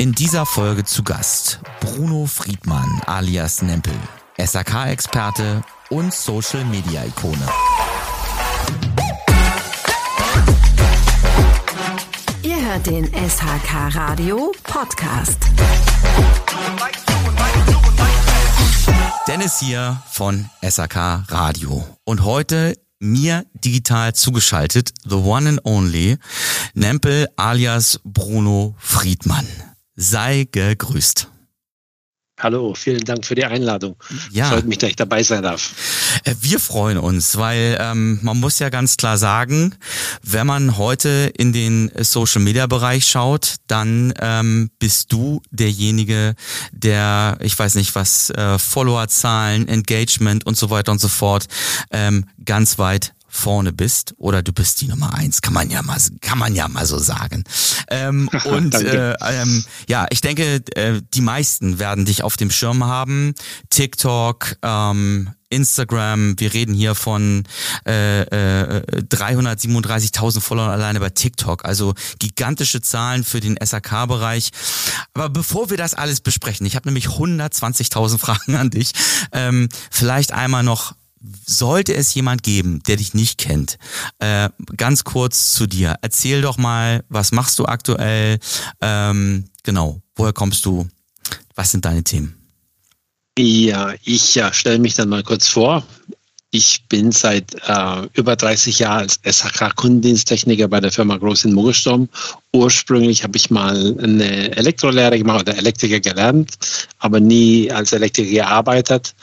In dieser Folge zu Gast Bruno Friedmann alias Nempel, SAK-Experte und Social-Media-Ikone. Ihr hört den SHK Radio Podcast. Dennis hier von SAK Radio und heute mir digital zugeschaltet, the one and only, Nempel alias Bruno Friedmann. Sei gegrüßt. Hallo, vielen Dank für die Einladung. Ja. Freut mich, dass ich dabei sein darf. Äh, wir freuen uns, weil ähm, man muss ja ganz klar sagen, wenn man heute in den Social-Media-Bereich schaut, dann ähm, bist du derjenige, der, ich weiß nicht was, äh, Followerzahlen, Engagement und so weiter und so fort ähm, ganz weit vorne bist oder du bist die Nummer eins, kann man ja mal, kann man ja mal so sagen. Ähm, und äh, ähm, ja, ich denke, äh, die meisten werden dich auf dem Schirm haben. TikTok, ähm, Instagram, wir reden hier von äh, äh, 337.000 Followern alleine bei TikTok, also gigantische Zahlen für den SAK-Bereich. Aber bevor wir das alles besprechen, ich habe nämlich 120.000 Fragen an dich, ähm, vielleicht einmal noch sollte es jemand geben, der dich nicht kennt, äh, ganz kurz zu dir. Erzähl doch mal, was machst du aktuell? Ähm, genau, woher kommst du? Was sind deine Themen? Ja, ich ja, stelle mich dann mal kurz vor. Ich bin seit äh, über 30 Jahren als SHK-Kundendiensttechniker bei der Firma Groß in Muggelsturm. Ursprünglich habe ich mal eine Elektrolehre gemacht oder Elektriker gelernt, aber nie als Elektriker gearbeitet.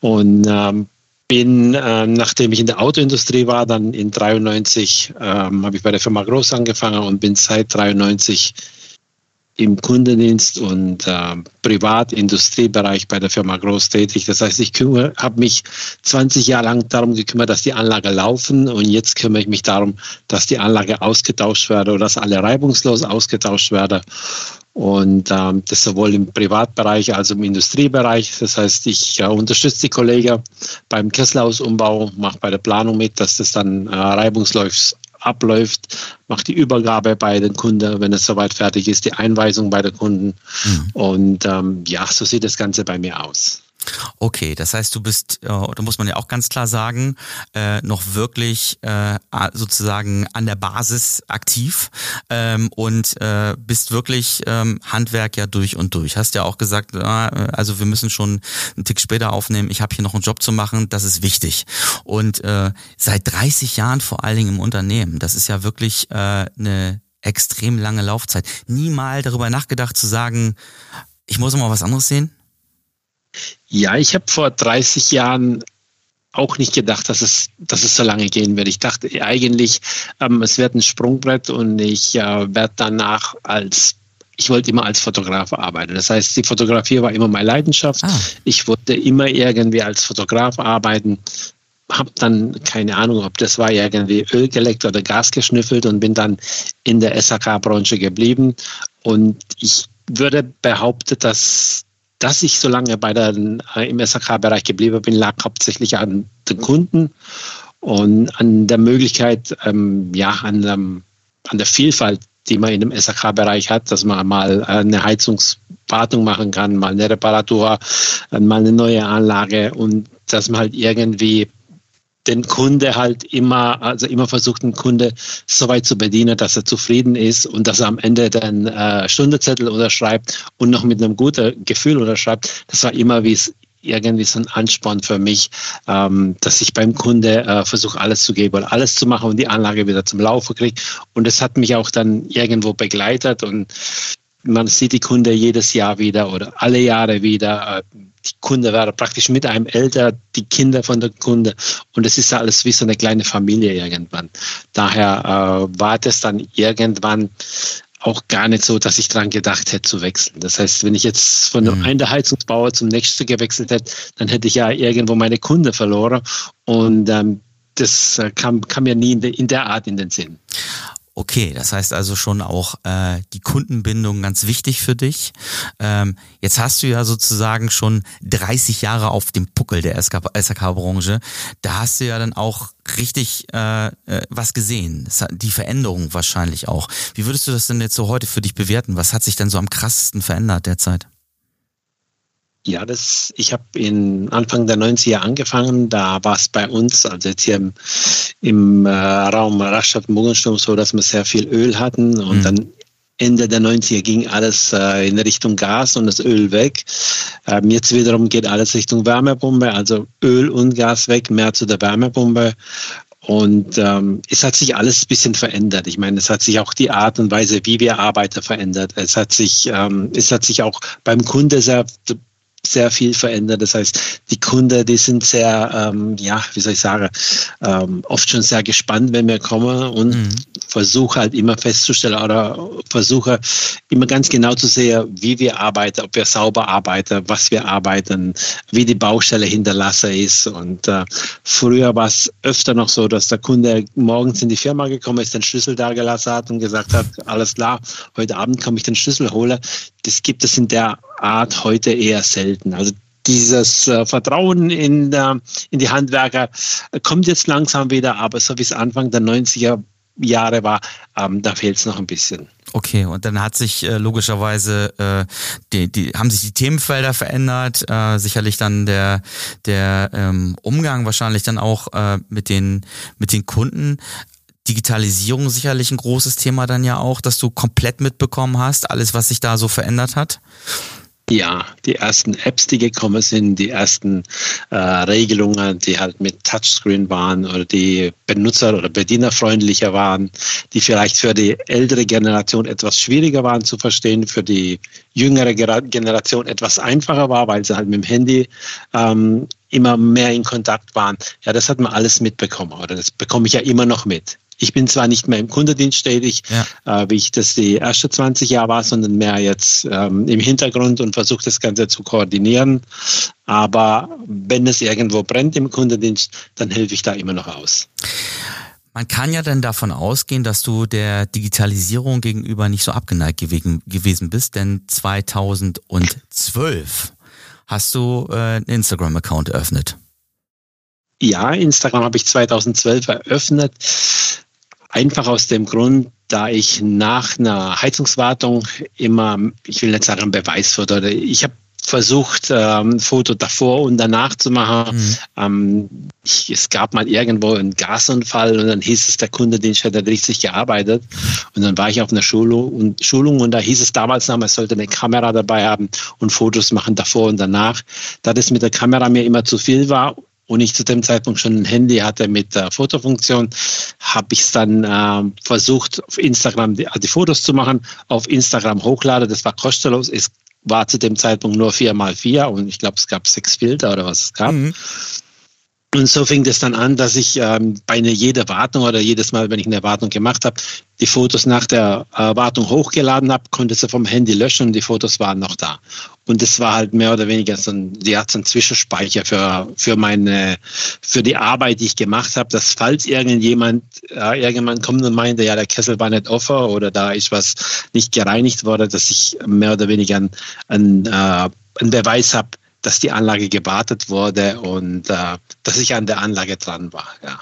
Und ähm, bin, äh, nachdem ich in der Autoindustrie war, dann in 93 ähm, habe ich bei der Firma Groß angefangen und bin seit 93 im Kundendienst und äh, Privatindustriebereich bei der Firma Groß tätig. Das heißt, ich habe mich 20 Jahre lang darum gekümmert, dass die Anlage laufen und jetzt kümmere ich mich darum, dass die Anlage ausgetauscht werde oder dass alle reibungslos ausgetauscht werde. Und ähm, das sowohl im Privatbereich als auch im Industriebereich. Das heißt, ich äh, unterstütze die Kollegen beim Kesselhausumbau, mache bei der Planung mit, dass das dann äh, reibungslos abläuft, mache die Übergabe bei den Kunden, wenn es soweit fertig ist, die Einweisung bei den Kunden. Mhm. Und ähm, ja, so sieht das Ganze bei mir aus. Okay, das heißt, du bist, äh, da muss man ja auch ganz klar sagen, äh, noch wirklich äh, sozusagen an der Basis aktiv ähm, und bist wirklich ähm, Handwerk ja durch und durch. Hast ja auch gesagt, also wir müssen schon einen Tick später aufnehmen. Ich habe hier noch einen Job zu machen, das ist wichtig. Und seit 30 Jahren vor allen Dingen im Unternehmen, das ist ja wirklich eine extrem lange Laufzeit. Nie mal darüber nachgedacht zu sagen, ich muss mal was anderes sehen? Ja, ich habe vor 30 Jahren auch nicht gedacht, dass es, dass es so lange gehen wird. Ich dachte eigentlich, ähm, es wird ein Sprungbrett und ich äh, werde danach als ich wollte immer als Fotograf arbeiten. Das heißt, die Fotografie war immer meine Leidenschaft. Ah. Ich wollte immer irgendwie als Fotograf arbeiten. Habe dann keine Ahnung, ob das war irgendwie Öl geleckt oder Gas geschnüffelt und bin dann in der SAK-Branche geblieben. Und ich würde behaupten, dass dass ich so lange bei der, äh, im SAK-Bereich geblieben bin, lag hauptsächlich an den Kunden und an der Möglichkeit, ähm, ja, an, ähm, an der Vielfalt, die man in dem SAK-Bereich hat, dass man mal eine Heizungswartung machen kann, mal eine Reparatur, mal eine neue Anlage und dass man halt irgendwie den Kunde halt immer, also immer versucht, den Kunde so weit zu bedienen, dass er zufrieden ist und dass er am Ende dann äh, Stundezettel unterschreibt und noch mit einem guten Gefühl unterschreibt. Das war immer wie es irgendwie so ein Ansporn für mich, ähm, dass ich beim Kunde äh, versuche, alles zu geben und alles zu machen und die Anlage wieder zum Laufen kriege. Und das hat mich auch dann irgendwo begleitet und man sieht die Kunde jedes Jahr wieder oder alle Jahre wieder. Äh, die Kunde werden praktisch mit einem älter, die Kinder von der Kunde. Und es ist alles wie so eine kleine Familie irgendwann. Daher äh, war das dann irgendwann auch gar nicht so, dass ich daran gedacht hätte zu wechseln. Das heißt, wenn ich jetzt von mhm. einem Heizungsbauer zum nächsten gewechselt hätte, dann hätte ich ja irgendwo meine Kunde verloren. Und ähm, das äh, kam, kam mir nie in, de, in der Art in den Sinn. Okay, das heißt also schon auch äh, die Kundenbindung ganz wichtig für dich. Ähm, jetzt hast du ja sozusagen schon 30 Jahre auf dem Puckel der SAK-Branche. Da hast du ja dann auch richtig äh, äh, was gesehen. Die Veränderung wahrscheinlich auch. Wie würdest du das denn jetzt so heute für dich bewerten? Was hat sich denn so am krassesten verändert derzeit? Ja, das, ich habe in Anfang der 90er angefangen. Da war es bei uns, also jetzt hier im, im äh, Raum Rastatt Mugensturm so, dass wir sehr viel Öl hatten und mhm. dann Ende der 90er ging alles äh, in Richtung Gas und das Öl weg. Ähm, jetzt wiederum geht alles Richtung Wärmepumpe, also Öl und Gas weg, mehr zu der Wärmepumpe. Und ähm, es hat sich alles ein bisschen verändert. Ich meine, es hat sich auch die Art und Weise, wie wir arbeiten, verändert. Es hat sich, ähm, es hat sich auch beim Kunde sehr sehr viel verändert. Das heißt, die Kunden, die sind sehr, ähm, ja, wie soll ich sagen, ähm, oft schon sehr gespannt, wenn wir kommen und mhm. versuche halt immer festzustellen oder versuche immer ganz genau zu sehen, wie wir arbeiten, ob wir sauber arbeiten, was wir arbeiten, wie die Baustelle hinterlassen ist. Und äh, früher war es öfter noch so, dass der Kunde morgens in die Firma gekommen ist, den Schlüssel da gelassen hat und gesagt hat, alles klar, heute Abend komme ich den Schlüssel holen. Das gibt es in der Art heute eher selten. Also dieses äh, Vertrauen in, äh, in die Handwerker kommt jetzt langsam wieder, aber so wie es Anfang der 90er Jahre war, ähm, da fehlt es noch ein bisschen. Okay, und dann hat sich äh, logischerweise äh, die, die haben sich die Themenfelder verändert, äh, sicherlich dann der der ähm, Umgang wahrscheinlich dann auch äh, mit den mit den Kunden. Digitalisierung sicherlich ein großes Thema dann ja auch, dass du komplett mitbekommen hast, alles was sich da so verändert hat. Ja, die ersten Apps, die gekommen sind, die ersten äh, Regelungen, die halt mit Touchscreen waren oder die benutzer- oder bedienerfreundlicher waren, die vielleicht für die ältere Generation etwas schwieriger waren zu verstehen, für die jüngere Generation etwas einfacher war, weil sie halt mit dem Handy ähm, immer mehr in Kontakt waren. Ja, das hat man alles mitbekommen oder das bekomme ich ja immer noch mit. Ich bin zwar nicht mehr im Kundendienst tätig, ja. äh, wie ich das die ersten 20 Jahre war, sondern mehr jetzt ähm, im Hintergrund und versuche das Ganze zu koordinieren. Aber wenn es irgendwo brennt im Kundendienst, dann helfe ich da immer noch aus. Man kann ja dann davon ausgehen, dass du der Digitalisierung gegenüber nicht so abgeneigt gewesen, bist, denn 2012 hast du äh, einen Instagram-Account eröffnet. Ja, Instagram habe ich 2012 eröffnet. Einfach aus dem Grund, da ich nach einer Heizungswartung immer, ich will nicht sagen Beweisfoto, ich habe versucht, ähm, Foto davor und danach zu machen. Mhm. Ähm, ich, es gab mal irgendwo einen Gasunfall und dann hieß es, der Kunde, den hat richtig gearbeitet. Und dann war ich auf einer Schulung und, Schulung und da hieß es damals noch, man sollte eine Kamera dabei haben und Fotos machen davor und danach. Da das mit der Kamera mir immer zu viel war und ich zu dem Zeitpunkt schon ein Handy hatte mit der Fotofunktion, habe ich es dann äh, versucht, auf Instagram die, die, Fotos zu machen, auf Instagram hochladen. Das war kostenlos. Es war zu dem Zeitpunkt nur 4x4 und ich glaube, es gab sechs Filter oder was es gab. Mhm. Und so fing das dann an, dass ich ähm, bei jeder Wartung oder jedes Mal, wenn ich eine Wartung gemacht habe, die Fotos nach der äh, Wartung hochgeladen habe, konnte sie vom Handy löschen und die Fotos waren noch da. Und das war halt mehr oder weniger so ein, ja, so ein Zwischenspeicher für, für meine, für die Arbeit, die ich gemacht habe, dass falls irgendjemand, äh, irgendwann kommt und meinte, ja, der Kessel war nicht offen oder da ist was nicht gereinigt worden, dass ich mehr oder weniger einen, äh, einen Beweis habe, dass die Anlage gewartet wurde und äh, dass ich an der Anlage dran war. Ja.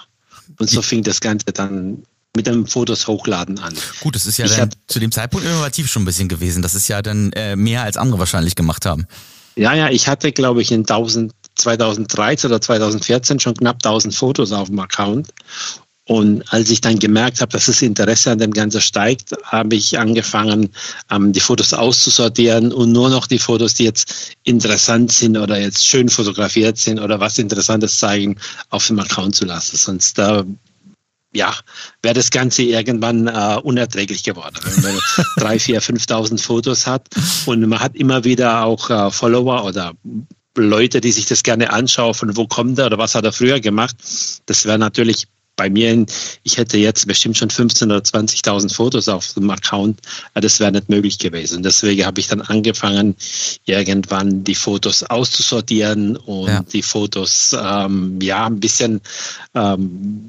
Und so fing das Ganze dann mit dem Fotos hochladen an. Gut, das ist ja dann zu dem Zeitpunkt innovativ schon ein bisschen gewesen. Das ist ja dann äh, mehr als andere wahrscheinlich gemacht haben. Ja, ja, ich hatte, glaube ich, in 1000 2013 oder 2014 schon knapp 1000 Fotos auf dem Account. Und als ich dann gemerkt habe, dass das Interesse an dem Ganzen steigt, habe ich angefangen, ähm, die Fotos auszusortieren und nur noch die Fotos, die jetzt interessant sind oder jetzt schön fotografiert sind oder was Interessantes zeigen, auf dem Account zu lassen. Sonst äh, ja, wäre das Ganze irgendwann äh, unerträglich geworden. Wenn man drei, vier, 5.000 Fotos hat und man hat immer wieder auch äh, Follower oder Leute, die sich das gerne anschauen, von wo kommt er oder was hat er früher gemacht. Das wäre natürlich bei mir, ich hätte jetzt bestimmt schon 15.000 oder 20.000 Fotos auf dem Account, das wäre nicht möglich gewesen. Deswegen habe ich dann angefangen, irgendwann die Fotos auszusortieren und ja. die Fotos ähm, ja ein bisschen ähm,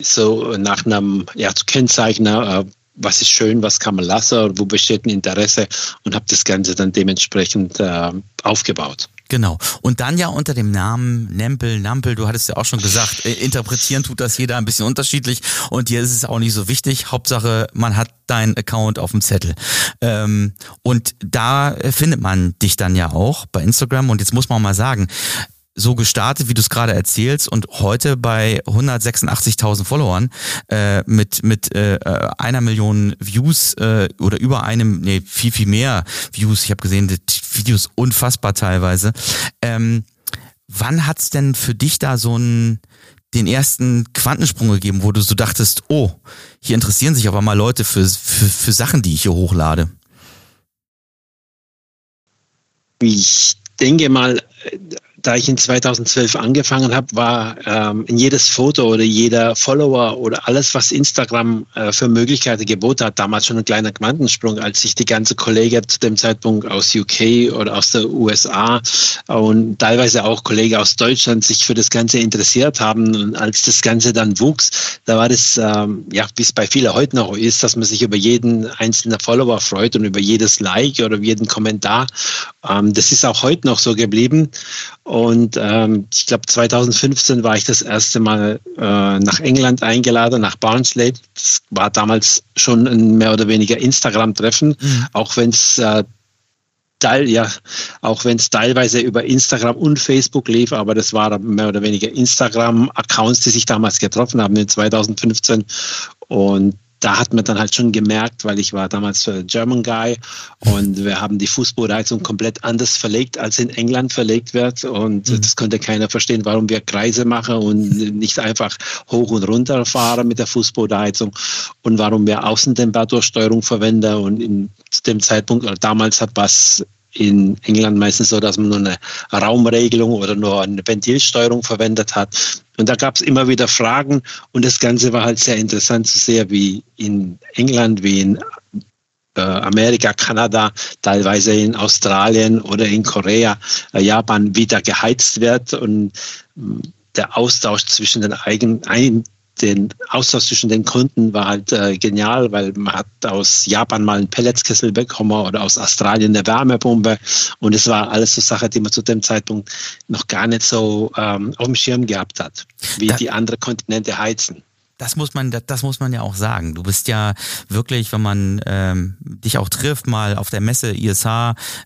so nach einem ja, zu kennzeichnen, äh, was ist schön, was kann man lassen, wo besteht ein Interesse und habe das Ganze dann dementsprechend äh, aufgebaut. Genau. Und dann ja unter dem Namen Nempel, Nampel, du hattest ja auch schon gesagt, äh, interpretieren tut das jeder ein bisschen unterschiedlich und dir ist es auch nicht so wichtig. Hauptsache, man hat deinen Account auf dem Zettel. Ähm, und da findet man dich dann ja auch bei Instagram und jetzt muss man mal sagen, so gestartet, wie du es gerade erzählst und heute bei 186.000 Followern äh, mit mit äh, einer Million Views äh, oder über einem, nee, viel viel mehr Views. Ich habe gesehen, die Videos unfassbar teilweise. Ähm, wann hat's denn für dich da so einen den ersten Quantensprung gegeben, wo du so dachtest, oh, hier interessieren sich aber mal Leute für, für, für Sachen, die ich hier hochlade? Ich denke mal, da ich in 2012 angefangen habe, war ähm, in jedes Foto oder jeder Follower oder alles, was Instagram äh, für Möglichkeiten geboten hat, damals schon ein kleiner Quantensprung, als sich die ganze Kollege zu dem Zeitpunkt aus UK oder aus der USA und teilweise auch Kollegen aus Deutschland sich für das Ganze interessiert haben. Und als das Ganze dann wuchs, da war das, ähm, ja, wie es bei vielen heute noch ist, dass man sich über jeden einzelnen Follower freut und über jedes Like oder jeden Kommentar. Ähm, das ist auch heute noch so geblieben. Und ähm, ich glaube, 2015 war ich das erste Mal äh, nach England eingeladen, nach Barnsley. Das war damals schon ein mehr oder weniger Instagram-Treffen, mhm. auch wenn es äh, Teil, ja, auch wenn es teilweise über Instagram und Facebook lief, aber das waren mehr oder weniger Instagram-Accounts, die sich damals getroffen haben in 2015. Und da hat man dann halt schon gemerkt, weil ich war damals German Guy und wir haben die Fußbodenheizung komplett anders verlegt, als in England verlegt wird. Und mhm. das konnte keiner verstehen, warum wir Kreise machen und nicht einfach hoch und runter fahren mit der Fußbodenheizung und warum wir Außentemperatursteuerung verwenden. Und in, zu dem Zeitpunkt, oder damals hat was in England meistens so, dass man nur eine Raumregelung oder nur eine Ventilsteuerung verwendet hat. Und da gab es immer wieder Fragen und das Ganze war halt sehr interessant zu sehen, wie in England, wie in äh, Amerika, Kanada, teilweise in Australien oder in Korea, äh, Japan wieder geheizt wird und mm, der Austausch zwischen den eigenen den Austausch zwischen den Kunden war halt äh, genial, weil man hat aus Japan mal einen Pelletskessel bekommen oder aus Australien eine Wärmepumpe. Und es war alles so Sachen, die man zu dem Zeitpunkt noch gar nicht so ähm, auf dem Schirm gehabt hat, wie da, die andere Kontinente heizen das muss man, das muss man ja auch sagen. Du bist ja wirklich, wenn man ähm, dich auch trifft, mal auf der Messe ISH,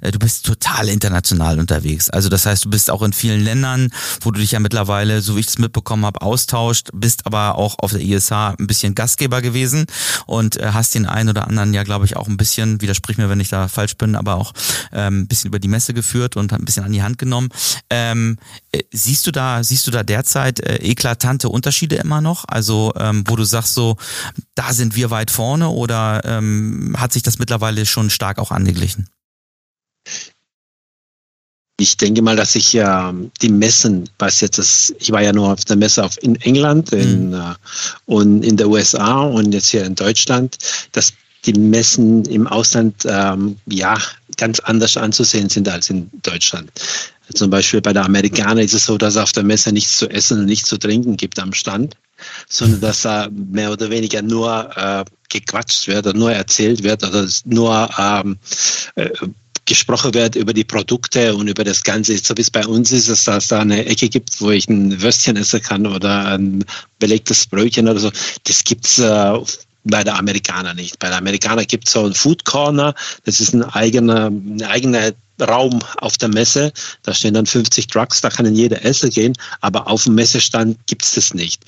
äh, du bist total international unterwegs. Also das heißt, du bist auch in vielen Ländern, wo du dich ja mittlerweile, so wie ich es mitbekommen habe, austauscht, bist aber auch auf der ISH ein bisschen Gastgeber gewesen und äh, hast den einen oder anderen ja, glaube ich, auch ein bisschen, widersprich mir, wenn ich da falsch bin, aber auch ähm, ein bisschen über die Messe geführt und ein bisschen an die Hand genommen. Ähm, äh, siehst du da, siehst du da derzeit äh, eklatante Unterschiede immer noch? Also ähm, wo du sagst so, da sind wir weit vorne oder ähm, hat sich das mittlerweile schon stark auch angeglichen? Ich denke mal, dass ich ja äh, die Messen, was jetzt das, ich war ja nur auf der Messe auf, in England in, mhm. äh, und in der USA und jetzt hier in Deutschland, dass die Messen im Ausland ähm, ja ganz anders anzusehen sind als in Deutschland. Zum Beispiel bei der Amerikaner ist es so, dass es auf der Messe nichts zu essen und nichts zu trinken gibt am Stand, sondern dass da mehr oder weniger nur äh, gequatscht wird oder nur erzählt wird oder nur ähm, äh, gesprochen wird über die Produkte und über das Ganze. So wie es bei uns ist, dass es da eine Ecke gibt, wo ich ein Würstchen essen kann oder ein belegtes Brötchen oder so. Das gibt's äh, bei der Amerikaner nicht. Bei der Amerikaner gibt es so ein Food Corner, das ist ein eigener, eine eigene Raum auf der Messe. Da stehen dann 50 Trucks, da kann in jeder Esse gehen, aber auf dem Messestand gibt es das nicht.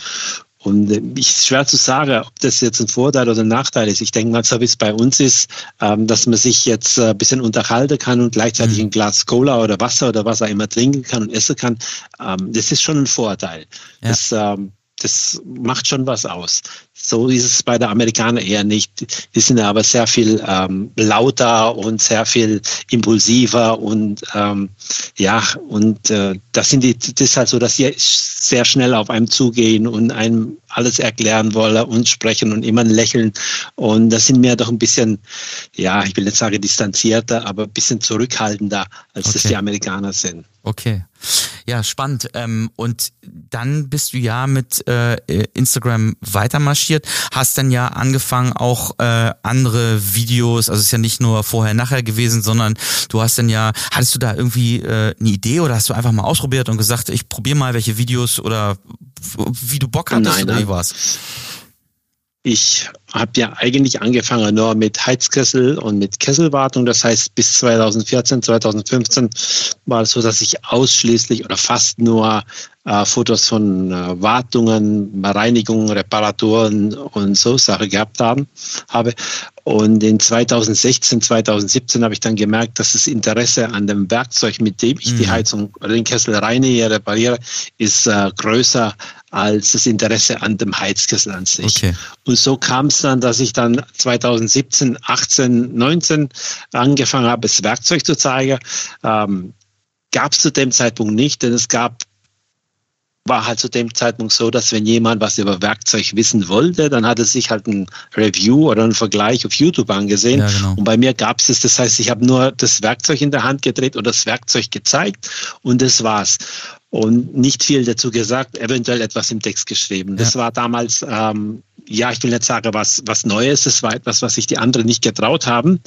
Und äh, ich ist schwer zu sagen, ob das jetzt ein Vorteil oder ein Nachteil ist. Ich denke mal, so wie es bei uns ist, ähm, dass man sich jetzt äh, ein bisschen unterhalten kann und gleichzeitig mhm. ein Glas Cola oder Wasser oder was er immer trinken kann und essen kann. Ähm, das ist schon ein Vorteil. Ja. Das, ähm, das macht schon was aus. So ist es bei der Amerikaner eher nicht. Die sind aber sehr viel ähm, lauter und sehr viel impulsiver und ähm, ja, und äh, das sind die, das ist halt so, dass sie sehr schnell auf einem zugehen und einem alles erklären wollen und sprechen und immer lächeln. Und das sind mir doch ein bisschen, ja, ich will nicht sagen distanzierter, aber ein bisschen zurückhaltender, als okay. das die Amerikaner sind. Okay. Ja, spannend. Ähm, und dann bist du ja mit äh, Instagram weitermarschiert, hast dann ja angefangen auch äh, andere Videos, also es ist ja nicht nur vorher nachher gewesen, sondern du hast dann ja, hattest du da irgendwie äh, eine Idee oder hast du einfach mal ausprobiert und gesagt, ich probiere mal welche Videos oder wie du Bock hattest nein, oder wie war's? Ich habe ja eigentlich angefangen nur mit Heizkessel und mit Kesselwartung. Das heißt, bis 2014, 2015 war es so, dass ich ausschließlich oder fast nur äh, Fotos von äh, Wartungen, Reinigungen, Reparaturen und so Sachen gehabt haben, habe. Und in 2016, 2017 habe ich dann gemerkt, dass das Interesse an dem Werkzeug, mit dem ich mhm. die Heizung oder den Kessel reinige, repariere, ist äh, größer als das Interesse an dem Heizkessel an sich. Okay. Und so kam es dann, dass ich dann 2017, 18, 19 angefangen habe, das Werkzeug zu zeigen. Ähm, gab es zu dem Zeitpunkt nicht, denn es gab war halt zu dem Zeitpunkt so, dass wenn jemand was über Werkzeug wissen wollte, dann hat er sich halt ein Review oder einen Vergleich auf YouTube angesehen. Ja, genau. Und bei mir gab es das, das heißt, ich habe nur das Werkzeug in der Hand gedreht und das Werkzeug gezeigt und das war's. Und nicht viel dazu gesagt, eventuell etwas im Text geschrieben. Das ja. war damals, ähm, ja, ich will nicht sagen, was, was Neues, das war etwas, was sich die anderen nicht getraut haben,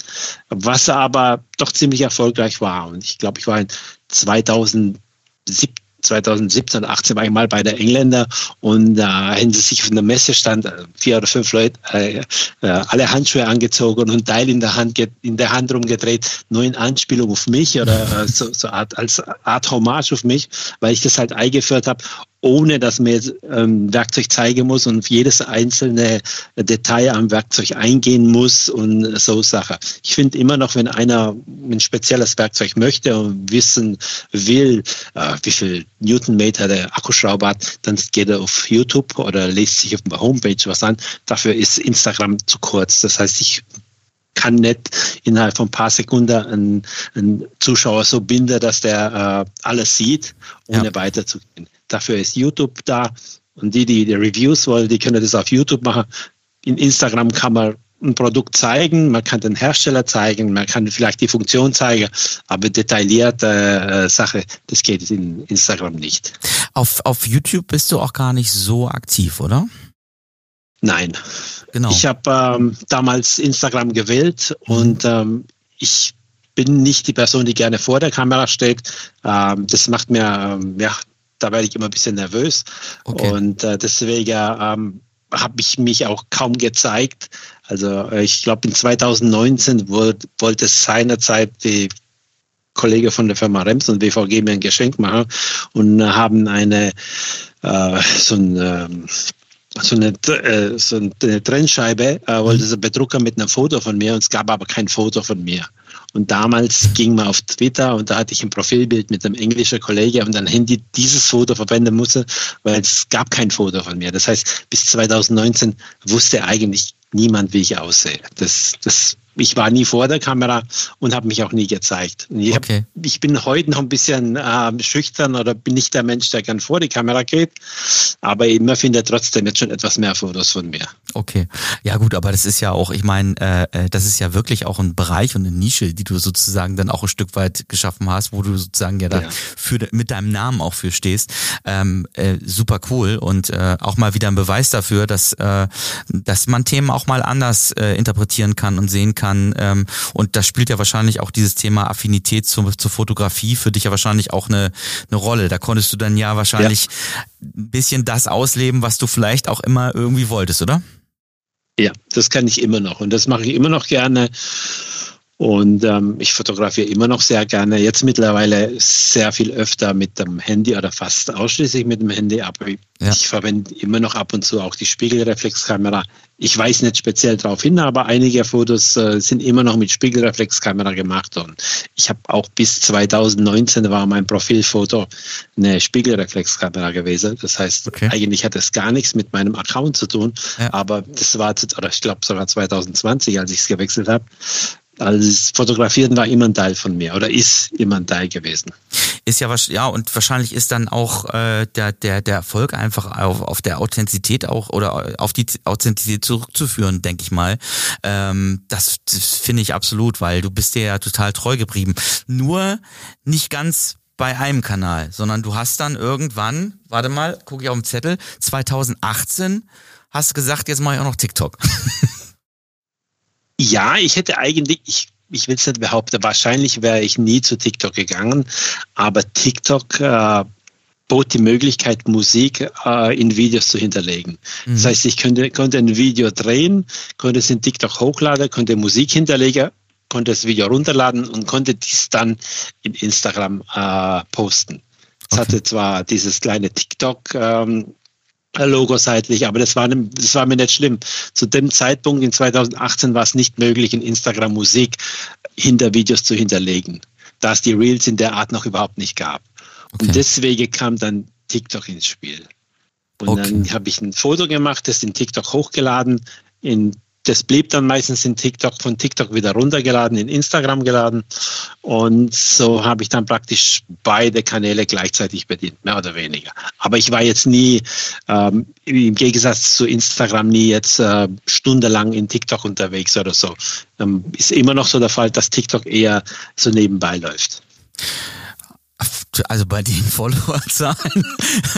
was aber doch ziemlich erfolgreich war. Und ich glaube, ich war in 2017 2017, 18 war ich mal bei der Engländer und da äh, haben sie sich auf einer Messe stand, äh, vier oder fünf Leute, äh, äh, alle Handschuhe angezogen und Teil in der Hand, in der Hand rumgedreht, nur in Anspielung auf mich oder äh, so, so Art, als Art Hommage auf mich, weil ich das halt eingeführt habe ohne dass man jetzt ähm, Werkzeug zeigen muss und auf jedes einzelne Detail am Werkzeug eingehen muss und so Sache. Ich finde immer noch, wenn einer ein spezielles Werkzeug möchte und wissen will, äh, wie viel Newtonmeter der Akkuschrauber hat, dann geht er auf YouTube oder liest sich auf der Homepage was an. Dafür ist Instagram zu kurz. Das heißt, ich kann nicht innerhalb von ein paar Sekunden einen, einen Zuschauer so binden, dass der äh, alles sieht, ohne ja. weiterzugehen. Dafür ist YouTube da. Und die, die, die Reviews wollen, die können das auf YouTube machen. In Instagram kann man ein Produkt zeigen, man kann den Hersteller zeigen, man kann vielleicht die Funktion zeigen, aber detaillierte äh, Sache, das geht in Instagram nicht. Auf, auf YouTube bist du auch gar nicht so aktiv, oder? Nein. Genau. Ich habe ähm, damals Instagram gewählt und ähm, ich bin nicht die Person, die gerne vor der Kamera steht. Ähm, das macht mir ähm, ja, da werde ich immer ein bisschen nervös. Okay. Und äh, deswegen ähm, habe ich mich auch kaum gezeigt. Also äh, ich glaube in 2019 wollte, wollte seinerzeit die Kollege von der Firma Rems und WVG mir ein Geschenk machen und haben eine äh, so ein ähm, so eine, äh, so eine Trennscheibe, äh, wollte sie bedrucken mit einem Foto von mir und es gab aber kein Foto von mir. Und damals ging man auf Twitter und da hatte ich ein Profilbild mit einem englischen Kollege und dann Handy dieses Foto verwenden musste, weil es gab kein Foto von mir. Das heißt, bis 2019 wusste eigentlich niemand, wie ich aussehe. Das, das ich war nie vor der Kamera und habe mich auch nie gezeigt. Ich, hab, okay. ich bin heute noch ein bisschen äh, schüchtern oder bin nicht der Mensch, der gern vor die Kamera geht, aber man findet trotzdem jetzt schon etwas mehr Fotos von mir. Okay, ja gut, aber das ist ja auch, ich meine, äh, äh, das ist ja wirklich auch ein Bereich und eine Nische, die du sozusagen dann auch ein Stück weit geschaffen hast, wo du sozusagen ja da ja. Für, mit deinem Namen auch für stehst. Ähm, äh, super cool und äh, auch mal wieder ein Beweis dafür, dass, äh, dass man Themen auch mal anders äh, interpretieren kann und sehen kann kann. Ähm, und da spielt ja wahrscheinlich auch dieses Thema Affinität zur, zur Fotografie für dich ja wahrscheinlich auch eine, eine Rolle. Da konntest du dann ja wahrscheinlich ja. ein bisschen das ausleben, was du vielleicht auch immer irgendwie wolltest, oder? Ja, das kann ich immer noch. Und das mache ich immer noch gerne. Und ähm, ich fotografiere immer noch sehr gerne. Jetzt mittlerweile sehr viel öfter mit dem Handy oder fast ausschließlich mit dem Handy, aber ja. ich verwende immer noch ab und zu auch die Spiegelreflexkamera. Ich weiß nicht speziell darauf hin, aber einige Fotos äh, sind immer noch mit Spiegelreflexkamera gemacht. Und ich habe auch bis 2019 war mein Profilfoto eine Spiegelreflexkamera gewesen. Das heißt, okay. eigentlich hat es gar nichts mit meinem Account zu tun. Ja. Aber das war, oder ich glaube sogar 2020, als ich es gewechselt habe. Also Fotografieren war immer ein Teil von mir oder ist immer ein Teil gewesen. Ist ja ja und wahrscheinlich ist dann auch äh, der der der Erfolg einfach auf, auf der Authentizität auch oder auf die Authentizität zurückzuführen, denke ich mal. Ähm, das, das finde ich absolut, weil du bist dir ja total treu geblieben. Nur nicht ganz bei einem Kanal, sondern du hast dann irgendwann, warte mal, gucke ich auf den Zettel, 2018 hast du gesagt, jetzt mache ich auch noch TikTok. Ja, ich hätte eigentlich, ich, ich will es nicht behaupten, wahrscheinlich wäre ich nie zu TikTok gegangen, aber TikTok äh, bot die Möglichkeit, Musik äh, in Videos zu hinterlegen. Mhm. Das heißt, ich könnte, konnte ein Video drehen, konnte es in TikTok hochladen, konnte Musik hinterlegen, konnte das Video runterladen und konnte dies dann in Instagram äh, posten. Es okay. hatte zwar dieses kleine TikTok ähm, Logo seitlich, aber das war, das war mir nicht schlimm. Zu dem Zeitpunkt in 2018 war es nicht möglich, in Instagram Musik hinter Videos zu hinterlegen, da es die Reels in der Art noch überhaupt nicht gab. Okay. Und deswegen kam dann TikTok ins Spiel. Und okay. dann habe ich ein Foto gemacht, das in TikTok hochgeladen, in das blieb dann meistens in TikTok, von TikTok wieder runtergeladen, in Instagram geladen. Und so habe ich dann praktisch beide Kanäle gleichzeitig bedient, mehr oder weniger. Aber ich war jetzt nie, ähm, im Gegensatz zu Instagram, nie jetzt äh, stundenlang in TikTok unterwegs oder so. Ähm, ist immer noch so der Fall, dass TikTok eher so nebenbei läuft also bei den Followerzahlen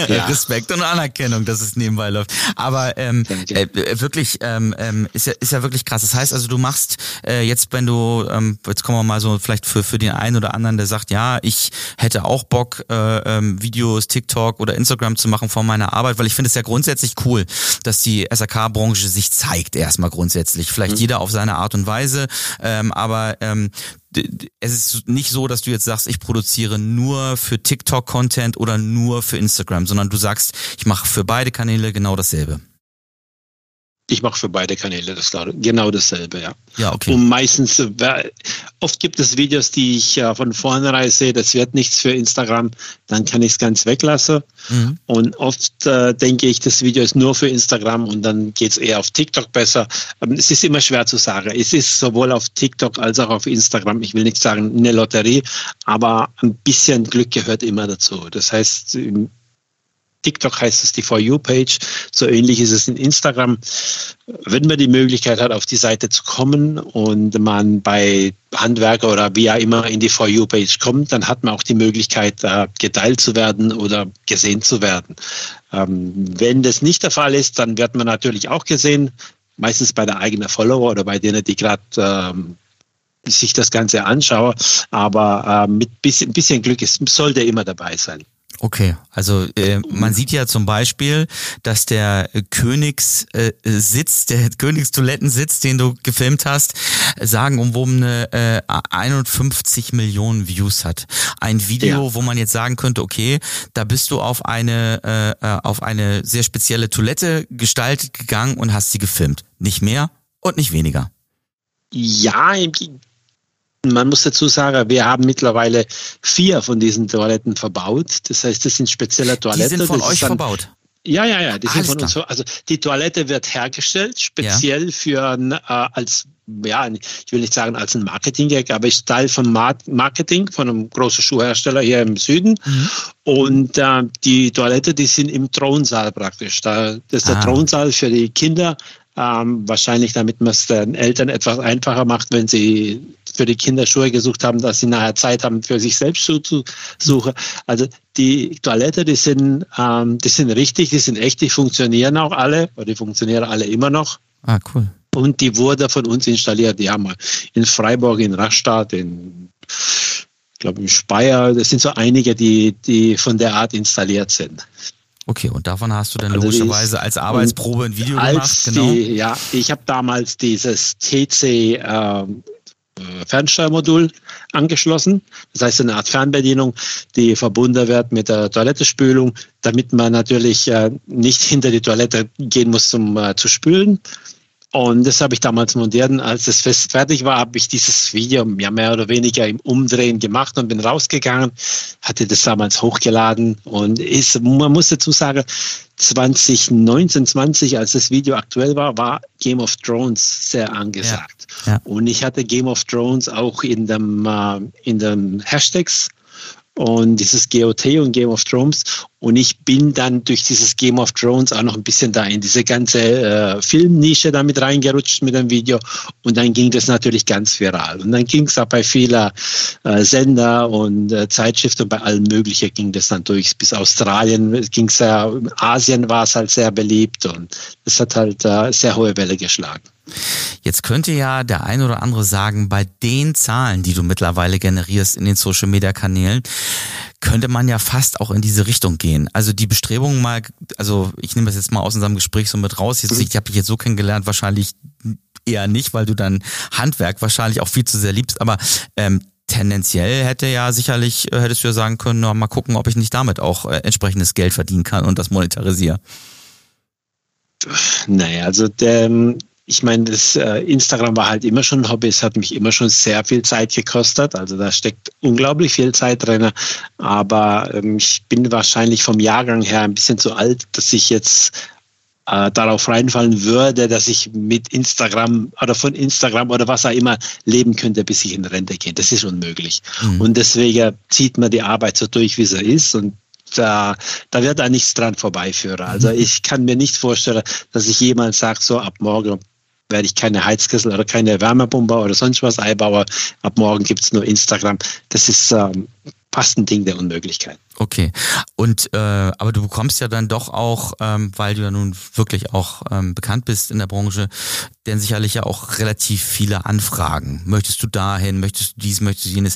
ja. Respekt und Anerkennung, dass es nebenbei läuft. Aber ähm, äh, wirklich ähm, ähm, ist ja ist ja wirklich krass. Das heißt also, du machst äh, jetzt, wenn du ähm, jetzt kommen wir mal so vielleicht für für den einen oder anderen, der sagt, ja, ich hätte auch Bock äh, ähm, Videos, TikTok oder Instagram zu machen vor meiner Arbeit, weil ich finde es ja grundsätzlich cool, dass die SAK-Branche sich zeigt erstmal grundsätzlich. Vielleicht mhm. jeder auf seine Art und Weise, ähm, aber ähm, es ist nicht so, dass du jetzt sagst, ich produziere nur für TikTok-Content oder nur für Instagram, sondern du sagst, ich mache für beide Kanäle genau dasselbe. Ich mache für beide Kanäle das genau dasselbe, ja. Ja, okay. Und meistens, äh, oft gibt es Videos, die ich äh, von vornherein sehe, das wird nichts für Instagram, dann kann ich es ganz weglassen. Mhm. Und oft äh, denke ich, das Video ist nur für Instagram und dann geht es eher auf TikTok besser. Ähm, es ist immer schwer zu sagen. Es ist sowohl auf TikTok als auch auf Instagram, ich will nicht sagen eine Lotterie, aber ein bisschen Glück gehört immer dazu. Das heißt, TikTok heißt es die For You-Page. So ähnlich ist es in Instagram. Wenn man die Möglichkeit hat, auf die Seite zu kommen und man bei Handwerker oder wie auch immer in die For You-Page kommt, dann hat man auch die Möglichkeit, geteilt zu werden oder gesehen zu werden. Ähm, wenn das nicht der Fall ist, dann wird man natürlich auch gesehen, meistens bei der eigenen Follower oder bei denen, die gerade ähm, sich das Ganze anschauen. Aber äh, mit bisschen, bisschen Glück ist, sollte immer dabei sein. Okay, also äh, man sieht ja zum Beispiel, dass der Königssitz, äh, der Königstoilettensitz, den du gefilmt hast, sagenumwobene äh, 51 Millionen Views hat. Ein Video, ja. wo man jetzt sagen könnte, okay, da bist du auf eine äh, äh auf eine sehr spezielle Toilette gestaltet gegangen und hast sie gefilmt. Nicht mehr und nicht weniger. Ja, man muss dazu sagen, wir haben mittlerweile vier von diesen Toiletten verbaut. Das heißt, das sind spezielle Toiletten. Die sind von euch dann, verbaut? Ja, ja, ja, die Alles sind von uns. Also die Toilette wird hergestellt, speziell ja. für äh, als ja, ich will nicht sagen als ein Marketing-Gag, aber ist Teil von Marketing von einem großen Schuhhersteller hier im Süden. Mhm. Und äh, die Toilette, die sind im Thronsaal praktisch. Da, das ist der ah. Thronsaal für die Kinder ähm, wahrscheinlich, damit man es den Eltern etwas einfacher macht, wenn sie für die Kinder Schuhe gesucht haben, dass sie nachher Zeit haben, für sich selbst Schuhe zu suchen. Also die Toilette, die sind, ähm, die sind richtig, die sind echt, die funktionieren auch alle, oder die funktionieren alle immer noch. Ah, cool. Und die wurde von uns installiert. Die haben wir in Freiburg, in Rastatt, in, glaube, in Speyer. Das sind so einige, die, die von der Art installiert sind. Okay, und davon hast du dann also logischerweise als Arbeitsprobe ein Video gemacht, genau? Die, ja, ich habe damals dieses TC, äh, Fernsteuermodul angeschlossen. Das heißt eine Art Fernbedienung, die verbunden wird mit der Toilettespülung, damit man natürlich äh, nicht hinter die Toilette gehen muss, um äh, zu spülen. Und das habe ich damals montiert. Und als das Fest fertig war, habe ich dieses Video ja mehr oder weniger im Umdrehen gemacht und bin rausgegangen, hatte das damals hochgeladen. Und ist, man muss dazu sagen, 2019, 20, als das Video aktuell war, war Game of Thrones sehr angesagt. Ja, ja. Und ich hatte Game of Thrones auch in dem, äh, in den Hashtags und dieses GOT und Game of Thrones. Und ich bin dann durch dieses Game of Thrones auch noch ein bisschen da in diese ganze äh, Filmnische damit reingerutscht mit dem Video. Und dann ging das natürlich ganz viral. Und dann ging es auch bei vielen äh, Sender und äh, Zeitschriften und bei allen möglichen ging das dann durch. Bis Australien ging es ja, Asien war es halt sehr beliebt und es hat halt äh, sehr hohe Welle geschlagen. Jetzt könnte ja der ein oder andere sagen, bei den Zahlen, die du mittlerweile generierst in den Social Media Kanälen, könnte man ja fast auch in diese Richtung gehen. Also die Bestrebungen mal, also ich nehme das jetzt mal aus unserem Gespräch so mit raus. Jetzt, ich habe dich jetzt so kennengelernt, wahrscheinlich eher nicht, weil du dann Handwerk wahrscheinlich auch viel zu sehr liebst, aber ähm, tendenziell hätte ja sicherlich, äh, hättest du ja sagen können, na, mal gucken, ob ich nicht damit auch äh, entsprechendes Geld verdienen kann und das monetarisiere. Naja, also der, ich meine, das äh, Instagram war halt immer schon ein Hobby. Es hat mich immer schon sehr viel Zeit gekostet. Also da steckt unglaublich viel Zeit drin. Aber ähm, ich bin wahrscheinlich vom Jahrgang her ein bisschen zu alt, dass ich jetzt äh, darauf reinfallen würde, dass ich mit Instagram oder von Instagram oder was auch immer leben könnte, bis ich in Rente gehe. Das ist unmöglich. Mhm. Und deswegen zieht man die Arbeit so durch, wie sie ist. Und da, da wird da nichts dran vorbeiführen. Also mhm. ich kann mir nicht vorstellen, dass ich jemand sagt, so ab morgen werde ich keine Heizkessel oder keine Wärmepumpe oder sonst was einbauen. Ab morgen gibt es nur Instagram. Das ist ähm, fast ein Ding der Unmöglichkeit. Okay. Und äh, aber du bekommst ja dann doch auch, ähm, weil du ja nun wirklich auch ähm, bekannt bist in der Branche, denn sicherlich ja auch relativ viele Anfragen. Möchtest du dahin, möchtest du dies, möchtest du jenes?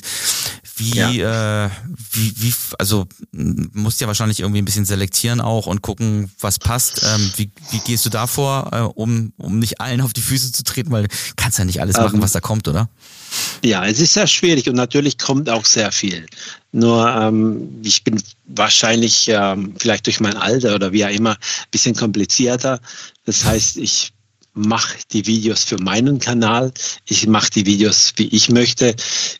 Wie, ja. äh, wie, wie, also musst ja wahrscheinlich irgendwie ein bisschen selektieren auch und gucken, was passt. Ähm, wie, wie gehst du da vor, äh, um, um nicht allen auf die Füße zu treten, weil du kannst ja nicht alles machen, ähm, was da kommt, oder? Ja, es ist sehr schwierig und natürlich kommt auch sehr viel. Nur ähm, ich bin wahrscheinlich ähm, vielleicht durch mein Alter oder wie auch immer ein bisschen komplizierter. Das heißt, ich mache die Videos für meinen Kanal. Ich mache die Videos, wie ich möchte.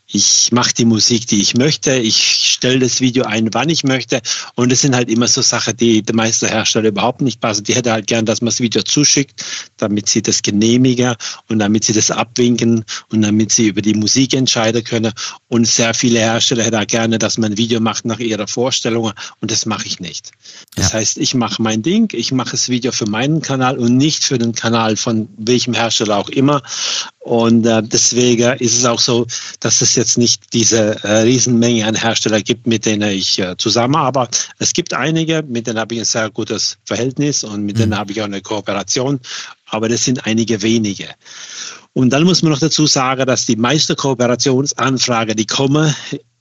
Ich mache die Musik, die ich möchte. Ich stelle das Video ein, wann ich möchte. Und es sind halt immer so Sachen, die der meiste Hersteller überhaupt nicht passen. Die hätte halt gern, dass man das Video zuschickt, damit sie das genehmigen und damit sie das abwinken und damit sie über die Musik entscheiden können. Und sehr viele Hersteller hätten auch gerne, dass man ein Video macht nach ihrer Vorstellung. Und das mache ich nicht. Das ja. heißt, ich mache mein Ding. Ich mache das Video für meinen Kanal und nicht für den Kanal von welchem Hersteller auch immer. Und äh, deswegen ist es auch so, dass es jetzt nicht diese äh, Riesenmenge an Hersteller gibt, mit denen ich äh, zusammenarbeite. Es gibt einige, mit denen habe ich ein sehr gutes Verhältnis und mit mhm. denen habe ich auch eine Kooperation, aber das sind einige wenige. Und dann muss man noch dazu sagen, dass die meisten Kooperationsanfragen, die kommen,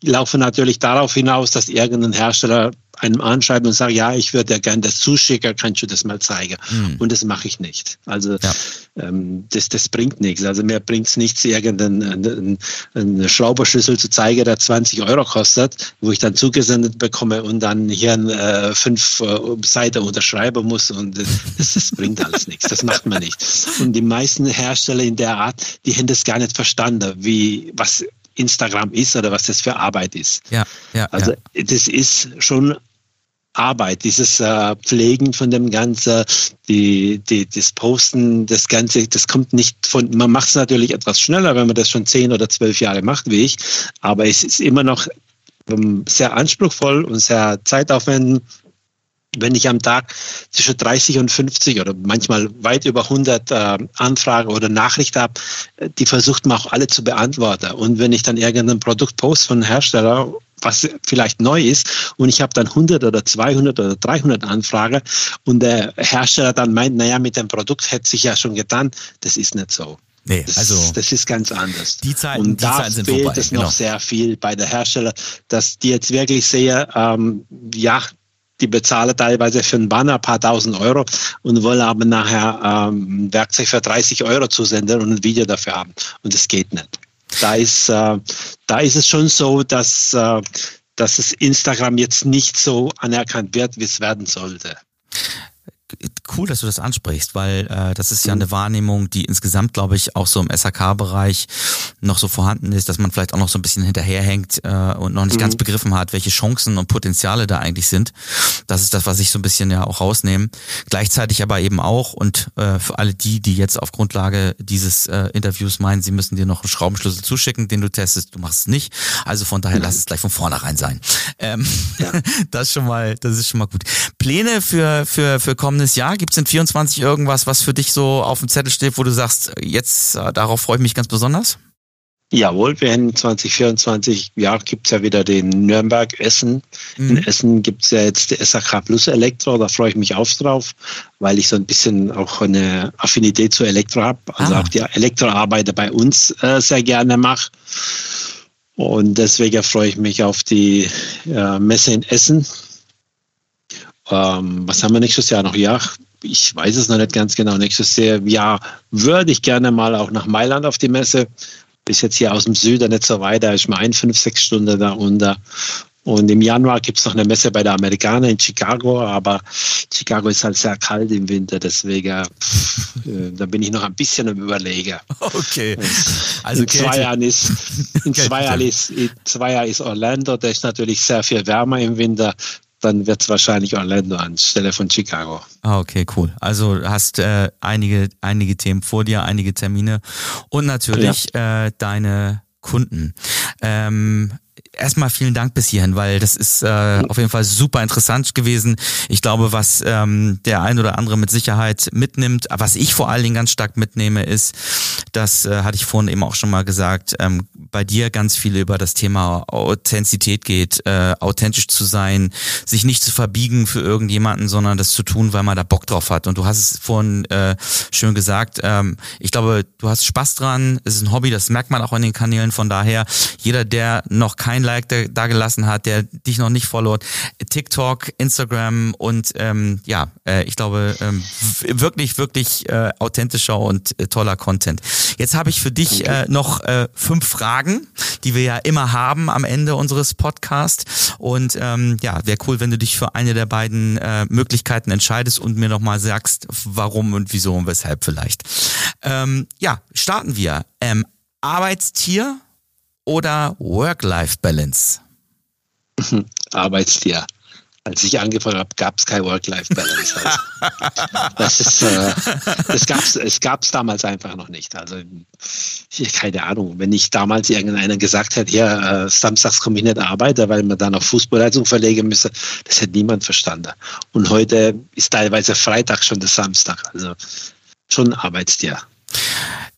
laufen natürlich darauf hinaus, dass irgendein Hersteller einem anschreiben und sagen, ja, ich würde dir gerne das zuschicken, kannst du das mal zeigen? Mhm. Und das mache ich nicht. Also ja. ähm, das, das bringt nichts. Also mir bringt es nichts, irgendeinen einen Schrauberschlüssel zu zeigen, der 20 Euro kostet, wo ich dann zugesendet bekomme und dann hier äh, fünf äh, Seiten unterschreiben muss und das, das bringt alles nichts. Das macht man nicht. Und die meisten Hersteller in der Art, die haben das gar nicht verstanden, wie was Instagram ist oder was das für Arbeit ist. Ja, ja. Also ja. das ist schon Arbeit, dieses äh, Pflegen von dem Ganzen, die, die, das Posten, das Ganze, das kommt nicht von, man macht es natürlich etwas schneller, wenn man das schon zehn oder zwölf Jahre macht wie ich, aber es ist immer noch ähm, sehr anspruchsvoll und sehr zeitaufwendig wenn ich am Tag zwischen 30 und 50 oder manchmal weit über 100 äh, Anfragen oder Nachrichten habe, äh, die versucht man auch alle zu beantworten. Und wenn ich dann irgendein Produkt post von einem Hersteller, was vielleicht neu ist, und ich habe dann 100 oder 200 oder 300 Anfragen und der Hersteller dann meint, naja, mit dem Produkt hätte sich ja schon getan, das ist nicht so. Nee, das, also das ist ganz anders. Die Zeiten, und da Zeiten sind fehlt vorbei, es noch genau. sehr viel bei der Hersteller, dass die jetzt wirklich sehr, ähm, ja, die bezahlen teilweise für einen Banner ein paar tausend Euro und wollen aber nachher ähm, ein Werkzeug für 30 Euro zusenden und ein Video dafür haben. Und das geht nicht. Da ist, äh, da ist es schon so, dass, äh, dass es Instagram jetzt nicht so anerkannt wird, wie es werden sollte cool, dass du das ansprichst, weil äh, das ist ja eine Wahrnehmung, die insgesamt, glaube ich, auch so im SAK-Bereich noch so vorhanden ist, dass man vielleicht auch noch so ein bisschen hinterherhängt äh, und noch nicht mhm. ganz begriffen hat, welche Chancen und Potenziale da eigentlich sind. Das ist das, was ich so ein bisschen ja auch rausnehme. Gleichzeitig aber eben auch und äh, für alle die, die jetzt auf Grundlage dieses äh, Interviews meinen, sie müssen dir noch einen Schraubenschlüssel zuschicken, den du testest, du machst es nicht. Also von daher lass es gleich von vornherein sein. Ähm, ja. das schon mal, das ist schon mal gut. Pläne für für für kommendes Jahr Gibt es in 24 irgendwas, was für dich so auf dem Zettel steht, wo du sagst, jetzt äh, darauf freue ich mich ganz besonders? Jawohl, wir haben 2024, ja, gibt es ja wieder den Nürnberg Essen. Mhm. In Essen gibt es ja jetzt die SAK Plus Elektro, da freue ich mich auch drauf, weil ich so ein bisschen auch eine Affinität zu Elektro habe. Also ah. auch die Elektroarbeiter bei uns äh, sehr gerne mache. Und deswegen freue ich mich auf die äh, Messe in Essen. Ähm, was haben wir nächstes Jahr noch? Ja, ich weiß es noch nicht ganz genau. Nächstes Jahr würde ich gerne mal auch nach Mailand auf die Messe. Bis jetzt hier aus dem Süden nicht so weit, da ist mal ein, fünf, sechs Stunden da unter. Und im Januar gibt es noch eine Messe bei der Amerikaner in Chicago, aber Chicago ist halt sehr kalt im Winter, deswegen äh, da bin ich noch ein bisschen am Überlegen. Okay. Also in zwei Jahren ist in zwei Jahren ist, in zwei Jahren ist Orlando, da ist natürlich sehr viel wärmer im Winter dann wird es wahrscheinlich Orlando anstelle von Chicago. Ah, okay, cool. Also hast äh, einige, einige Themen vor dir, einige Termine und natürlich ja. äh, deine Kunden. Ähm, erstmal vielen Dank bis hierhin, weil das ist äh, auf jeden Fall super interessant gewesen. Ich glaube, was ähm, der ein oder andere mit Sicherheit mitnimmt, was ich vor allen Dingen ganz stark mitnehme, ist, das äh, hatte ich vorhin eben auch schon mal gesagt, ähm, bei dir ganz viel über das Thema Authentizität geht, äh, authentisch zu sein, sich nicht zu verbiegen für irgendjemanden, sondern das zu tun, weil man da Bock drauf hat. Und du hast es vorhin äh, schön gesagt. Ähm, ich glaube, du hast Spaß dran. Es ist ein Hobby, das merkt man auch in den Kanälen. Von daher, jeder, der noch kein Like da, da gelassen hat, der dich noch nicht followt, TikTok, Instagram und ähm, ja, äh, ich glaube, ähm, wirklich, wirklich äh, authentischer und äh, toller Content. Jetzt habe ich für dich äh, noch äh, fünf Fragen, die wir ja immer haben am Ende unseres Podcasts. Und ähm, ja, wäre cool, wenn du dich für eine der beiden äh, Möglichkeiten entscheidest und mir nochmal sagst, warum und wieso und weshalb vielleicht. Ähm, ja, starten wir. Ähm, Arbeitstier oder Work-Life-Balance? Arbeitstier. Als ich angefangen habe, gab es kein Work-Life-Balance. Also, das ist, äh, das gab's, es gab es damals einfach noch nicht. Also keine Ahnung, wenn ich damals irgendeiner gesagt hätte, ja, äh, samstags komme ich nicht arbeiten, weil man dann auf Fußballleitung verlegen müsse, das hätte niemand verstanden. Und heute ist teilweise Freitag schon der Samstag. Also schon Arbeitstier.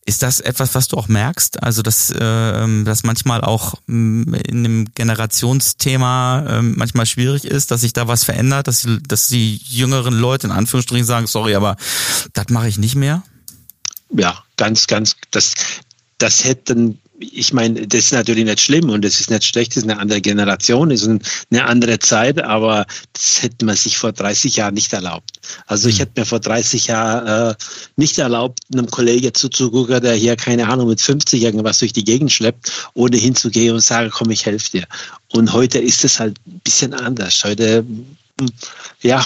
Ist das etwas, was du auch merkst? Also, dass äh, das manchmal auch mm, in einem Generationsthema äh, manchmal schwierig ist, dass sich da was verändert, dass, dass die jüngeren Leute in Anführungsstrichen sagen, sorry, aber das mache ich nicht mehr? Ja, ganz, ganz, das, das hätten ich meine, das ist natürlich nicht schlimm und das ist nicht schlecht, das ist eine andere Generation, das ist eine andere Zeit, aber das hätte man sich vor 30 Jahren nicht erlaubt. Also ich hm. hätte mir vor 30 Jahren äh, nicht erlaubt, einem Kollegen zuzugucken, der hier, keine Ahnung, mit 50 irgendwas durch die Gegend schleppt, ohne hinzugehen und sagen, komm, ich helfe dir. Und heute ist es halt ein bisschen anders. Heute, hm, ja,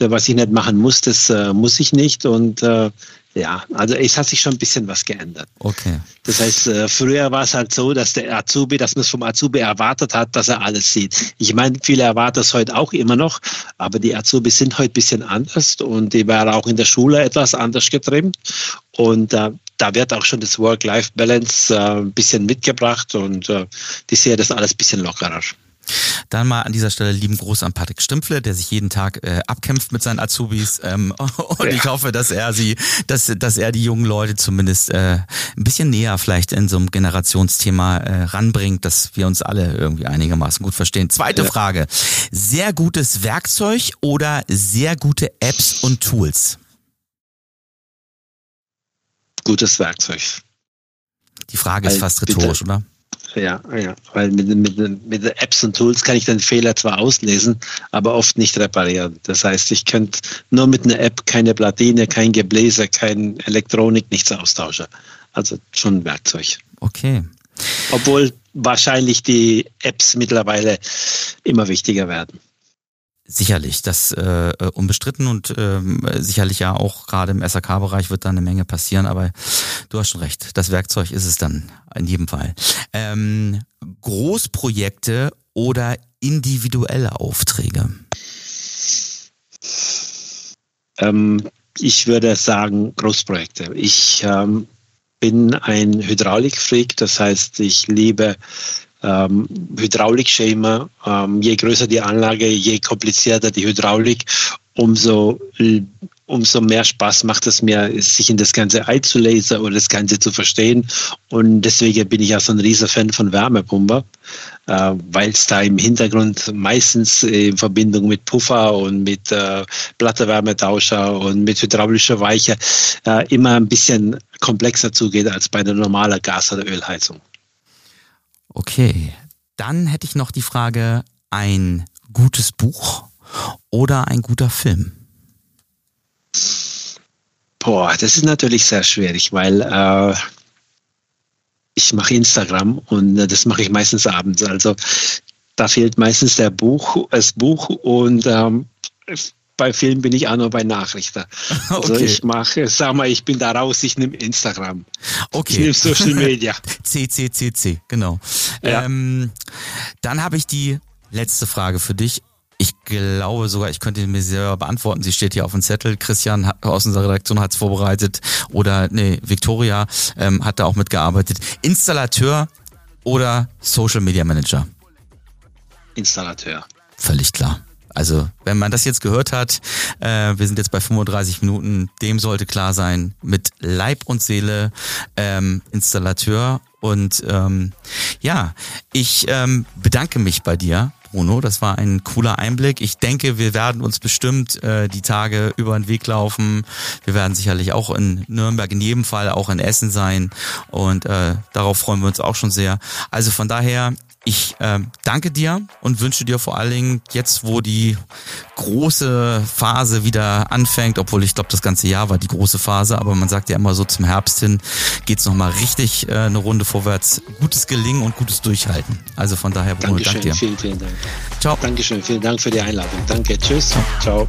was ich nicht machen muss, das äh, muss ich nicht und äh, ja, also es hat sich schon ein bisschen was geändert. Okay. Das heißt, äh, früher war es halt so, dass der Azubi, dass man es vom Azubi erwartet hat, dass er alles sieht. Ich meine, viele erwarten es heute auch immer noch, aber die Azubis sind heute ein bisschen anders und die werden auch in der Schule etwas anders getrimmt. Und äh, da wird auch schon das Work-Life-Balance äh, ein bisschen mitgebracht und äh, die sehen das alles ein bisschen lockerer. Dann mal an dieser Stelle lieben Gruß an Patrick Stümpfle, der sich jeden Tag äh, abkämpft mit seinen Azubis. Ähm, und ja. ich hoffe, dass er sie, dass, dass er die jungen Leute zumindest äh, ein bisschen näher vielleicht in so einem Generationsthema äh, ranbringt, dass wir uns alle irgendwie einigermaßen gut verstehen. Zweite ja. Frage. Sehr gutes Werkzeug oder sehr gute Apps und Tools? Gutes Werkzeug. Die Frage ist fast rhetorisch, oder? Ja, ja, weil mit, mit, mit den Apps und Tools kann ich den Fehler zwar auslesen, aber oft nicht reparieren. Das heißt, ich könnte nur mit einer App keine Platine, kein Gebläse, kein Elektronik, nichts austauschen. Also schon ein Werkzeug. Okay. Obwohl wahrscheinlich die Apps mittlerweile immer wichtiger werden. Sicherlich, das äh, unbestritten und äh, sicherlich ja auch gerade im SAK-Bereich wird da eine Menge passieren, aber du hast schon recht, das Werkzeug ist es dann in jedem Fall. Ähm, Großprojekte oder individuelle Aufträge? Ähm, ich würde sagen Großprojekte. Ich ähm, bin ein Hydraulikfreak, das heißt, ich liebe ähm, Hydraulikschema. Ähm, je größer die Anlage, je komplizierter die Hydraulik, umso umso mehr Spaß macht es mir, sich in das Ganze einzulesen oder das Ganze zu verstehen. Und deswegen bin ich ja so ein riesiger Fan von Wärmepumpe, äh, weil es da im Hintergrund meistens in Verbindung mit Puffer und mit äh, Plattewärmetauscher und mit hydraulischer Weiche äh, immer ein bisschen komplexer zugeht als bei einer normalen Gas- oder Ölheizung. Okay, dann hätte ich noch die Frage, ein gutes Buch oder ein guter Film? Boah, das ist natürlich sehr schwierig, weil äh, ich mache Instagram und äh, das mache ich meistens abends. Also da fehlt meistens der Buch, das Buch und ähm, bei Filmen bin ich auch nur bei Nachrichten. Also okay. ich mache, sag mal, ich bin da raus, ich nehme Instagram. Okay. Ich nehme Social Media. CCCC, genau. Ja. Ähm, dann habe ich die letzte Frage für dich. Ich glaube sogar, ich könnte mir selber beantworten. Sie steht hier auf dem Zettel. Christian aus unserer Redaktion hat es vorbereitet. Oder nee, Victoria ähm, hat da auch mitgearbeitet. Installateur oder Social Media Manager? Installateur. Völlig klar. Also, wenn man das jetzt gehört hat, äh, wir sind jetzt bei 35 Minuten, dem sollte klar sein, mit Leib und Seele ähm, Installateur. Und ähm, ja, ich ähm, bedanke mich bei dir Bruno. Das war ein cooler Einblick. Ich denke, wir werden uns bestimmt äh, die Tage über den Weg laufen. Wir werden sicherlich auch in Nürnberg, in jedem Fall auch in Essen sein. Und äh, darauf freuen wir uns auch schon sehr. Also von daher, ich äh, danke dir und wünsche dir vor allen Dingen jetzt, wo die große Phase wieder anfängt, obwohl ich glaube, das ganze Jahr war die große Phase, aber man sagt ja immer so zum Herbst hin geht's noch mal richtig äh, eine Runde vorwärts. Gutes Gelingen und gutes Durchhalten. Also von daher, Bruno, Dankeschön, danke dir. Vielen, vielen Dank. Ciao. Dankeschön, vielen Dank für die Einladung. Danke, tschüss. Ciao. Ciao.